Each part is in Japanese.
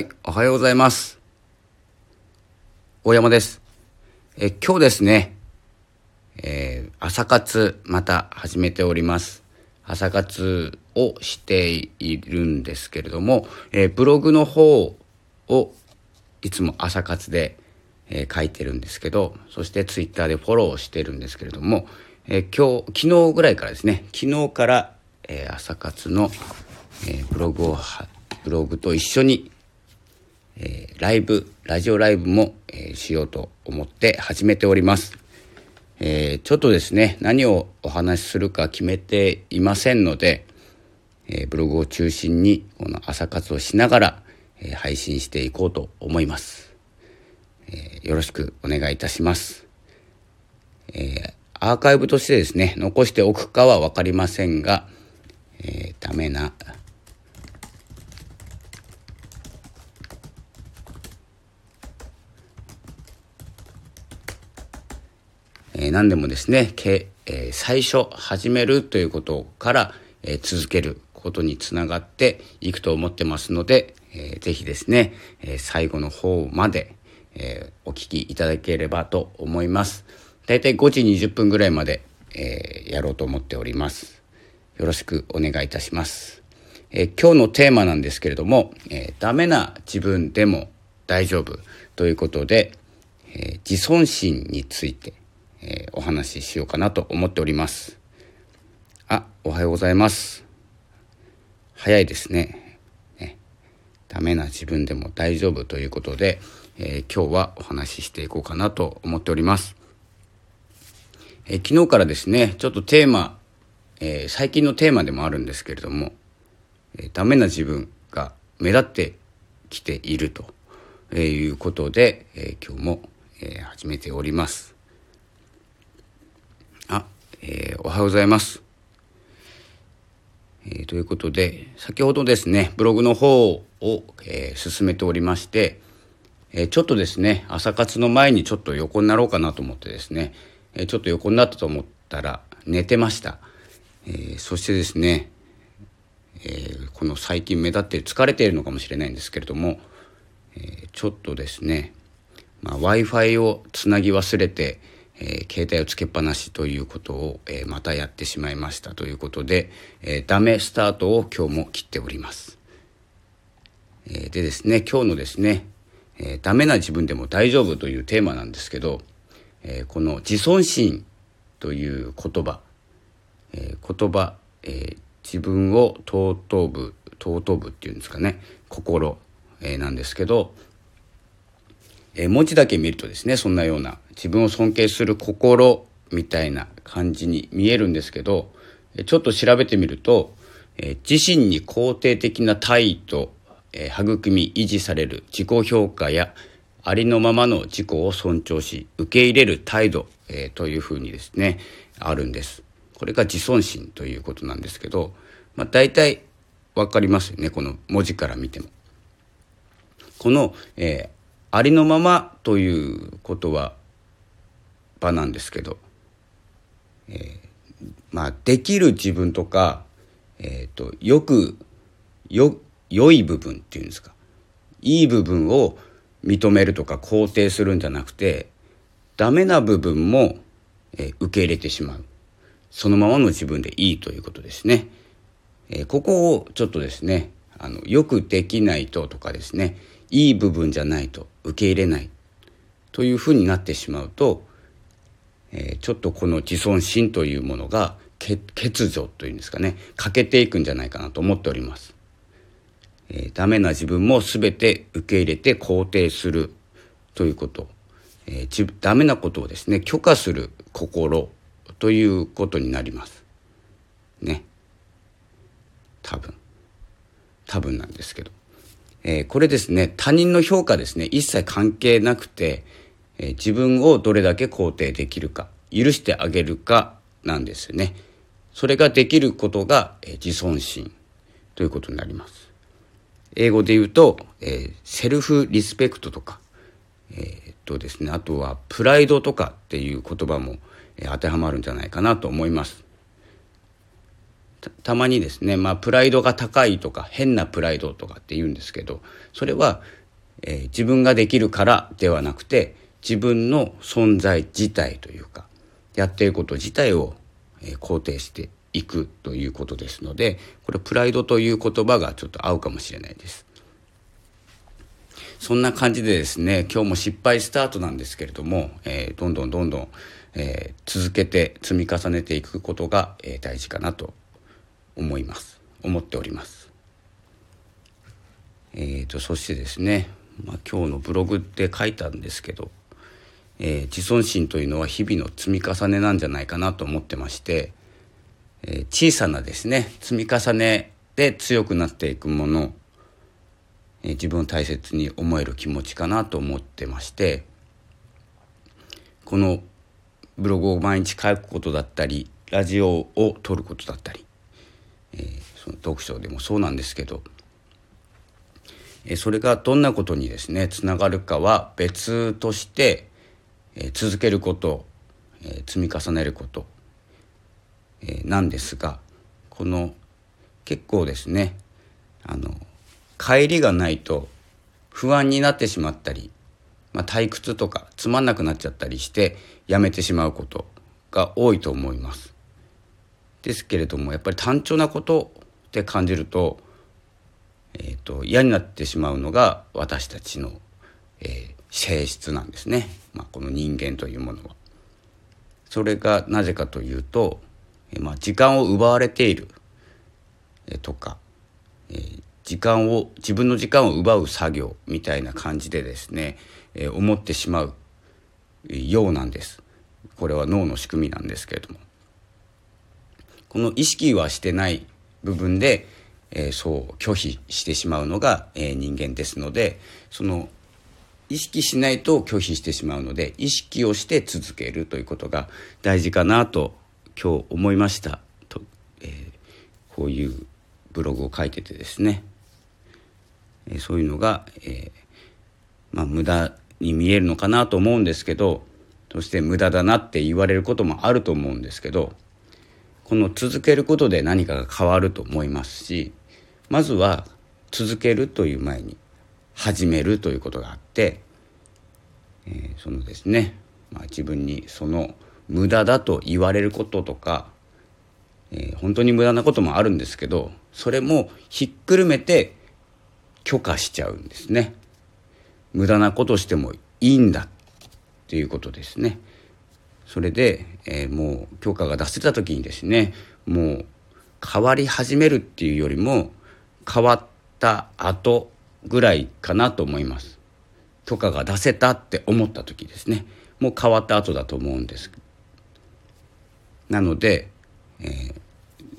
はい、おはようございます。大山です。え今日ですね、えー朝活また始めております。朝活をしているんですけれども、えーブログの方をいつも朝活で、えー書いてるんですけど、そしてツイッターでフォローしてるんですけれども、えー今日、昨日ぐらいからですね、昨日から、えー朝活の、えーブログをは、ブログと一緒にえーライブ、ラジオライブも、えーしようと思って始めております。えーちょっとですね、何をお話しするか決めていませんので、えブログを中心にこの朝活をしながら、え配信していこうと思います。えよろしくお願いいたします。えアーカイブとしてですね、残しておくかは分かりませんが、えーダメなえー何でもですね、けえー最初始めるということから、えー続けることにつながっていくと思ってますので、えーぜひですね、え最後の方まで、えお聞きいただければと思います。だいたい5時20分ぐらいまで、えやろうと思っております。よろしくお願いいたします。え今日のテーマなんですけれども、えダメな自分でも大丈夫ということで、え自尊心について、えーお話ししようかなと思っております。あ、おはようございます。早いですね。ねダメな自分でも大丈夫ということで、えー今日はお話ししていこうかなと思っております。えー昨日からですね、ちょっとテーマ、えー最近のテーマでもあるんですけれども、えーダメな自分が目立ってきているとえいうことで、えー今日も、えー始めております。あ、えーおはようございます。えーということで、先ほどですね、ブログの方を、えー進めておりまして、えちょっとですね、朝活の前にちょっと横になろうかなと思ってですね、えちょっと横になったと思ったら寝てました。えそしてですね、えこの最近目立って疲れているのかもしれないんですけれども、えちょっとですね、まあ、w i f i をつなぎ忘れて、えー携帯をつけっぱなしということを、えーまたやってしまいましたということで、えーダメスタートを今日も切っております。えでですね今日のですね、えダメな自分でも大丈夫というテーマなんですけど、えこの自尊心という言葉、え言葉、え自分を尊ぶ尊ぶっていうんですかね心、えなんですけど、え文字だけ見るとですねそんなような自分を尊敬する心みたいな感じに見えるんですけどちょっと調べてみると、え自身に肯定的な態度、え育み維持される自己評価やありのままの自己を尊重し受け入れる態度、えというふうにですねあるんです。これが自尊心ということなんですけど、まあ、大体わかりますよねこの文字から見ても。この、えーありのままということは場なんですけど、えーまあできる自分とか、えっ、とよくよ良い部分っていうんですかいい部分を認めるとか肯定するんじゃなくてダメな部分も、えー受け入れてしまうそのままの自分でいいということですね。えーここをちょっとですねあのよくできないととかですねいい部分じゃないと受け入れない。というふうになってしまうと、えーちょっとこの自尊心というものが欠如というんですかね。欠けていくんじゃないかなと思っております。えーダメな自分も全て受け入れて肯定する。ということ、えー自ダメなことをですね許可する心。ということになります。ね。多分。多分なんですけど、えーこれですね他人の評価ですね一切関係なくて、えー自分をどれだけ肯定できるか許してあげるかなんですよねそれができることが、えー自尊心ということになります英語で言うと、えセルフリスペクトとか、えっとですね、あとはプライドとかっていう言葉も、え当てはまるんじゃないかなと思います。たまにですね、まあ、プライドが高いとか変なプライドとかって言うんですけどそれは、えー、自分ができるからではなくて自分の存在自体というかやっていること自体を、えー、肯定していくということですのでこれプライドという言葉がちょっと合うかもしれないです。そんな感じでですね今日も失敗スタートなんですけれども、えー、どんどんどんどん、え、続けて積み重ねていくことが、え、大事かなと思います。思っております。えーと、そしてですね、まあ、今日のブログで書いたんですけど、えー、自尊心というのは日々の積み重ねなんじゃないかなと思ってまして、えー、小さなですね積み重ねで強くなっていくもの、えー、自分を大切に思える気持ちかなと思ってましてこのブログを毎日書くことだったりラジオを撮ることだったりえー、その読書でもそうなんですけど、えー、それがどんなことにですねつながるかは別として、えー、続けること、え積み重ねること、えなんですがこの結構ですねあの帰りがないと不安になってしまったり、まあ、退屈とかつまんなくなっちゃったりしてやめてしまうことが多いと思います。ですけれどもやっぱり単調なことって感じると,、えーと、嫌になってしまうのが私たちの、えー、性質なんですね、まあ、この人間というものは。それがなぜかというと、えー、まあ、時間を奪われている、えー、とか、えー、時間を自分の時間を奪う作業みたいな感じでですね、え思ってしまうようなんです。これは脳の仕組みなんですけれども。この意識はしてない部分で、えー、そう拒否してしまうのが、えー、人間ですのでその意識しないと拒否してしまうので意識をして続けるということが大事かなと今日思いました。と、えー、こういうブログを書いててですね、え、そういうのが、え、まあ、無駄に見えるのかなと思うんですけどそして無駄だなって言われることもあると思うんですけどこの続けることで何かが変わると思いますしまずは続けるという前に始めるということがあって、えー、そのですね、まあ、自分にその無駄だと言われることとか、えー、本当に無駄なこともあるんですけどそれもひっくるめて許可しちゃうんですね。無駄なことしてもいいんだっていうことですね。それで、えー、もう許可が出せた時にですねもう変わり始めるっていうよりも変わった後ぐらいかなと思います。許可が出せたって思った時ですね。もう変わった後だと思うんです。なので、えー、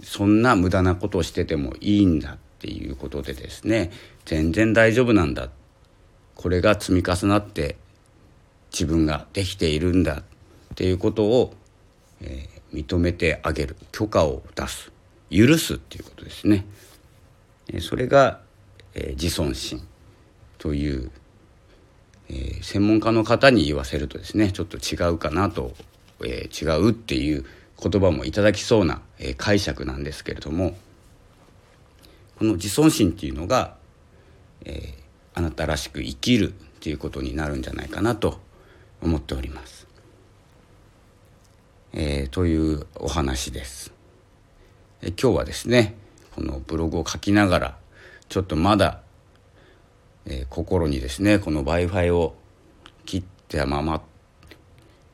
そんな無駄なことをしててもいいんだっていうことでですね全然大丈夫なんだ。これが積み重なって自分ができているんだ。っていうことを、えー、認めてあげる許可を出す許すっていうことですね。それが、えー、自尊心という、えー、専門家の方に言わせるとですねちょっと違うかなと、えー、違うっていう言葉もいただきそうな、え解釈なんですけれどもこの自尊心っていうのが、えあなたらしく生きるっていうことになるんじゃないかなと思っております。えー、というお話です、え今日はですねこのブログを書きながらちょっとまだ、えー、心にですねこの w i f i を切ったまま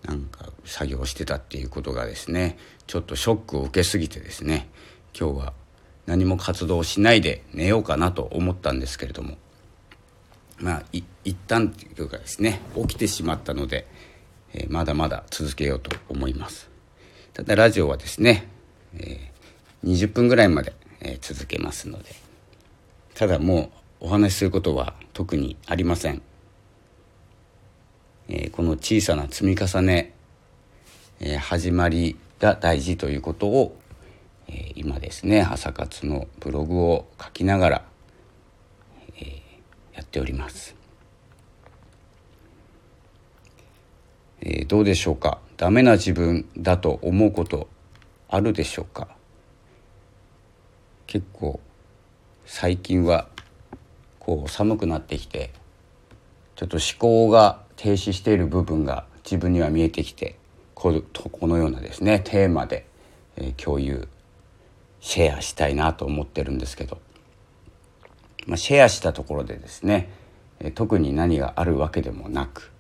なんか作業してたっていうことがですねちょっとショックを受けすぎてですね今日は何も活動しないで寝ようかなと思ったんですけれどもまあ一旦というかですね起きてしまったのでえー、まだまだ続けようと思います。ただラジオはですね、えー、20分ぐらいまで、えー、続けますので。ただもうお話しすることは特にありません、えこの小さな積み重ね、え始まりが大事ということを、え今ですね朝活のブログを書きながら、えやっております。えー、どうでしょうか？ダメな自分だと思うことあるでしょうか、結構最近はこう寒くなってきてちょっと思考が停止している部分が自分には見えてきてこのようなですねテーマで、えー、共有シェアしたいなと思ってるんですけど、まあ、シェアしたところでですね、えー、特に何があるわけでもなく、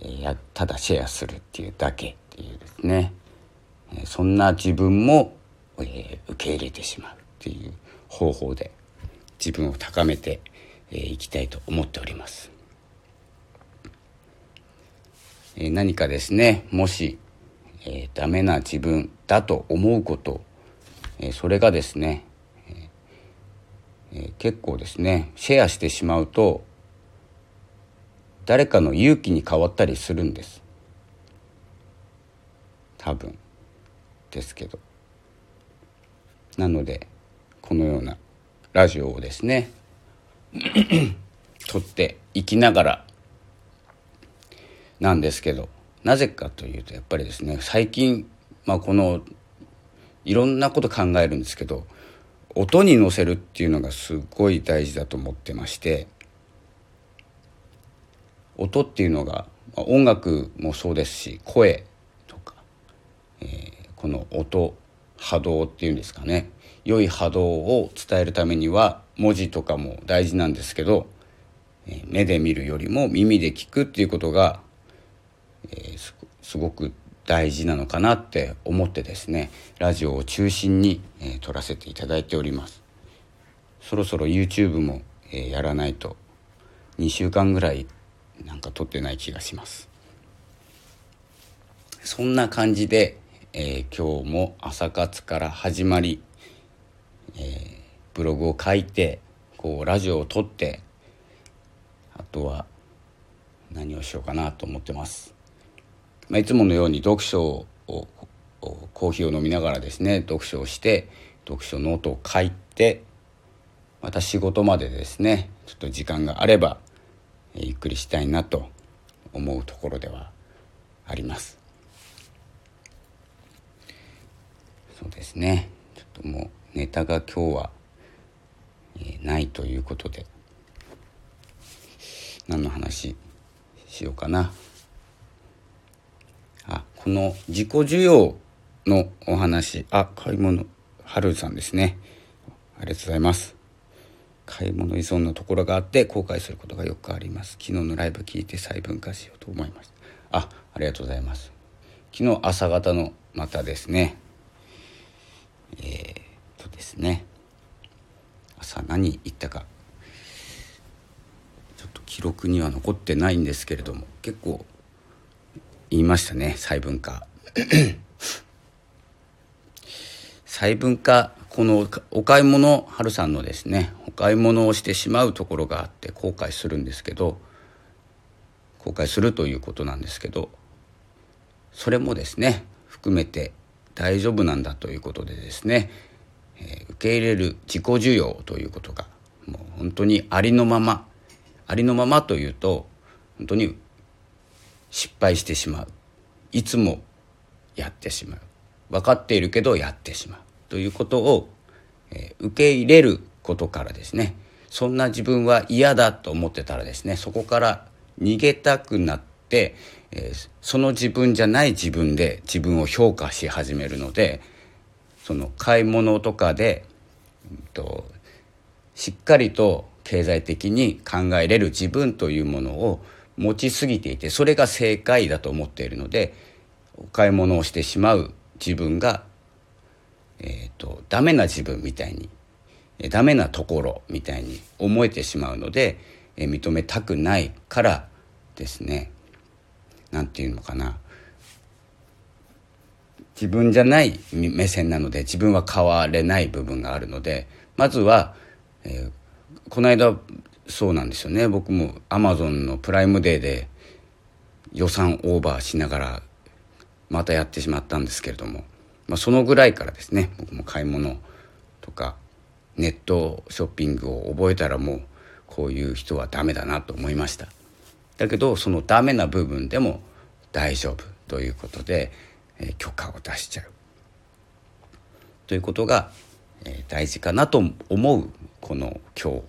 えー、ただシェアするっていうだけっていうですね、そんな自分も、え受け入れてしまうっていう方法で自分を高めていきたいと思っております。え何かですねもし、えー、ダメな自分だと思うこと、えそれがですね、え結構ですねシェアしてしまうと誰かの勇気に変わったりするんです。多分。ですけど。なのでこのようなラジオをですね 撮っていきながらなんですけどなぜかというとやっぱりですね最近、まあ、このいろんなこと考えるんですけど音に乗せるっていうのがすごい大事だと思ってまして音っていうのが音楽もそうですし声とか、えー、この音波動っていうんですかね。良い波動を伝えるためには文字とかも大事なんですけど、え、目で見るよりも耳で聞くっていうことがえー、すごく大事なのかなって思ってですねラジオを中心に、えー、撮らせていただいております。そろそろ YouTube も、えー、やらないと2週間ぐらいなんか撮ってない気がします。そんな感じで、えー、今日も朝活から始まり、えー、ブログを書いてこうラジオを撮ってあとは何をしようかなと思ってます。まあ、いつものように読書をコーヒーを飲みながらですね読書をして読書ノートを書いてまた仕事までですねちょっと時間があればゆっくりしたいなと思うところではあります。そうですね。ちょっともうネタが今日は、えないということで。何の話しようかな。あこの自己需要のお話、あ、買い物、はるさんですね。ありがとうございます。買い物依存のところがあって後悔することがよくあります。昨日のライブ聞いて細分化しようと思いました。あ、ありがとうございます。昨日朝方のまたですね、えー、とですね、朝何言ったか、ちょっと記録には残ってないんですけれども、結構言いましたね細分化細分化このお買い物春さんのですね買い物をしてしまうところがあって後悔するんですけど後悔するということなんですけどそれもですね含めて大丈夫なんだということでですね、えー、受け入れる自己需要ということがもう本当にありのままありのままというと本当に失敗してしまう。いつもやってしまう。分かっているけどやってしまう。ということを、えー、受け入れることからですねそんな自分は嫌だと思ってたらですねそこから逃げたくなって、えー、その自分じゃない自分で自分を評価し始めるのでその買い物とかで、うんとしっかりと経済的に考えれる自分というものを持ちすぎていてそれが正解だと思っているのでお買い物をしてしまう自分が、えーと、ダメな自分みたいにダメなところみたいに思えてしまうので、え、認めたくないからですね。何て言うのかな。自分じゃない目線なので自分は変われない部分があるのでまずは、えー、この間そうなんですよね。僕もアマゾンのプライムデーで予算オーバーしながらまたやってしまったんですけれども、まあ、そのぐらいからですね。僕も買い物とかネットショッピングを覚えたらもうこういう人はダメだなと思いました。だけどそのダメな部分でも大丈夫ということで、えー、許可を出しちゃう。ということが、えー、大事かなと思うこの今日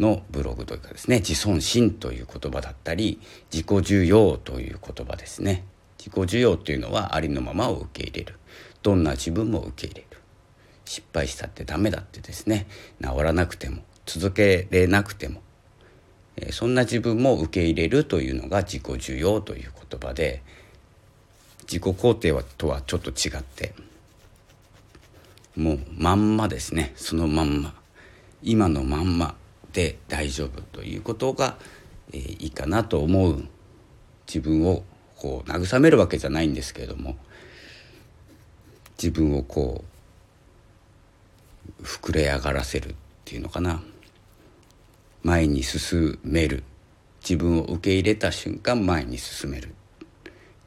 のブログというかですね自尊心という言葉だったり自己需要という言葉ですね。自己需要というのはありのままを受け入れる。どんな自分も受け入れる。失敗したってダメだってですね治らなくても続けれなくても、そんな自分も受け入れるというのが自己需要という言葉で自己肯定はとはちょっと違ってもうまんまですね。そのまんま。今のまんまで大丈夫ということが、え、いいかなと思う。自分をこう慰めるわけじゃないんですけれども自分をこう膨れ上がらせるっていうのかな。前に進める。自分を受け入れた瞬間前に進める。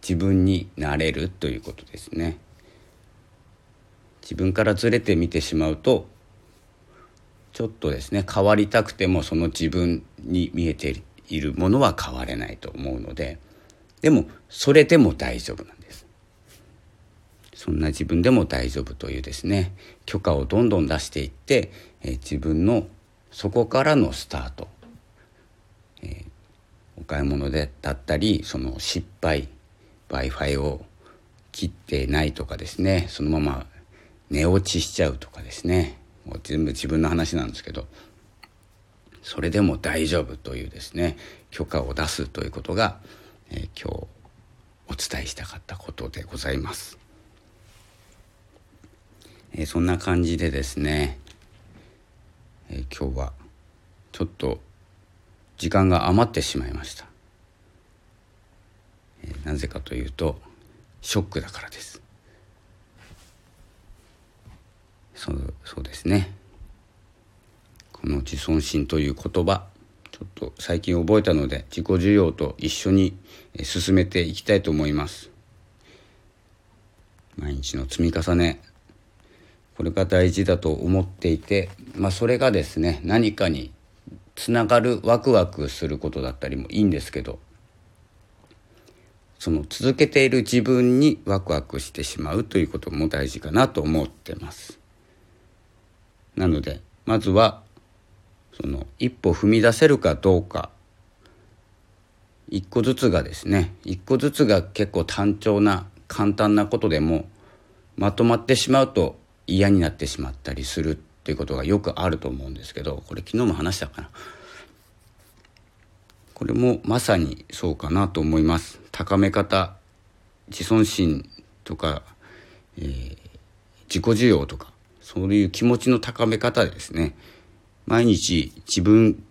自分になれるということですね。自分からずれてみてしまうとちょっとですね変わりたくてもその自分に見えているものは変われないと思うのででもそれでも大丈夫なんです。そんな自分でも大丈夫というですね許可をどんどん出していって、えー、自分のそこからのスタート、えー、お買い物でだったりその失敗 w i f i を切ってないとかですねそのまま寝落ちしちゃうとかですねもう全部自分の話なんですけどそれでも大丈夫というですね許可を出すということが、えー、今日お伝えしたかったことでございます。えー、そんな感じでですね、えー、今日はちょっと時間が余ってしまいました。えなぜかというとショックだからです。そうそうですねこの自尊心という言葉ちょっと最近覚えたので自己需要と一緒に進めていきたいと思います毎日の積み重ねこれが大事だと思っていてまあそれがですね何かにつながるワクワクすることだったりもいいんですけどその続けている自分にワクワクしてしまうということも大事かなと思ってます。なのでまずはその一歩踏み出せるかどうか一個ずつがですね一個ずつが結構単調な簡単なことでもまとまってしまうと嫌になってしまったりするっていうことがよくあると思うんですけどこれ昨日も話したかな。これもまさにそうかなと思います。高め方自尊心とか、えー、自己需要とかそういう気持ちの高め方ですね。毎日自分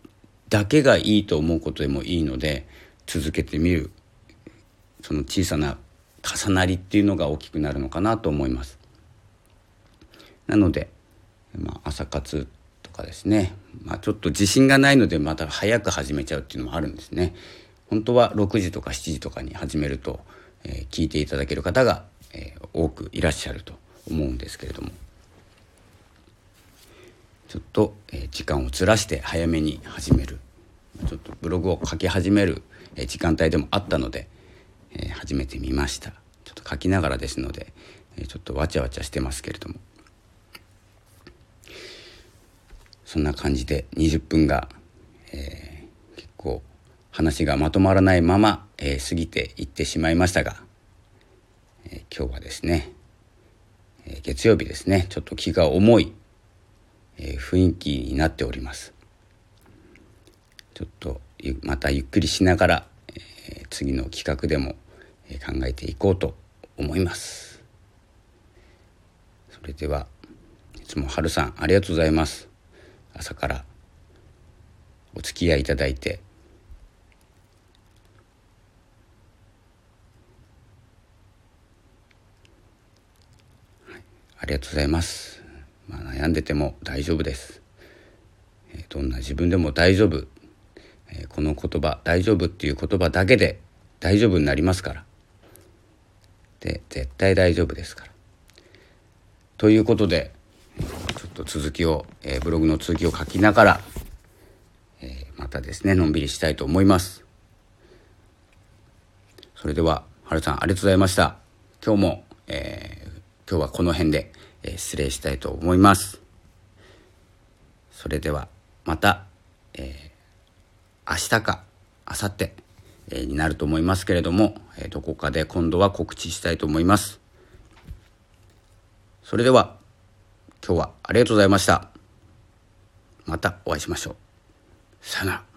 だけがいいと思うことでもいいので続けてみる。その小さな重なりっていうのが大きくなるのかなと思います。なので、まあ、朝活とかですね、まあ、ちょっと自信がないのでまた早く始めちゃうっていうのもあるんですね。本当は6時とか7時とかに始めると、えー、聞いていただける方が、えー、多くいらっしゃると思うんですけれども。ちょっと、え時間をずらして早めに始める。ちょっとブログを書き始める、え時間帯でもあったので、え始めてみました。ちょっと書きながらですので、えちょっとわちゃわちゃしてますけれども。そんな感じで20分が、えー、結構話がまとまらないまま、えー、過ぎていってしまいましたが、えー、今日はですね、え月曜日ですねちょっと気が重いえ雰囲気になっております。ちょっとまたゆっくりしながら、え次の企画でも考えていこうと思います。それではいつも春さんありがとうございます。朝からお付き合いいただいてありがとうございます。まあ、悩んでても大丈夫です、えー、どんな自分でも大丈夫、えー、この言葉「大丈夫」っていう言葉だけで大丈夫になりますから。で絶対大丈夫ですから。ということでちょっと続きを、えー、ブログの続きを書きながら、えまたですねのんびりしたいと思いますそれでは春さんありがとうございました今日も、え今日はこの辺でえ失礼したいと思います。それではまた、えー、明日か明後日、えー、になると思いますけれども、え、どこかで今度は告知したいと思います。それでは今日はありがとうございました。またお会いしましょう。さよなら。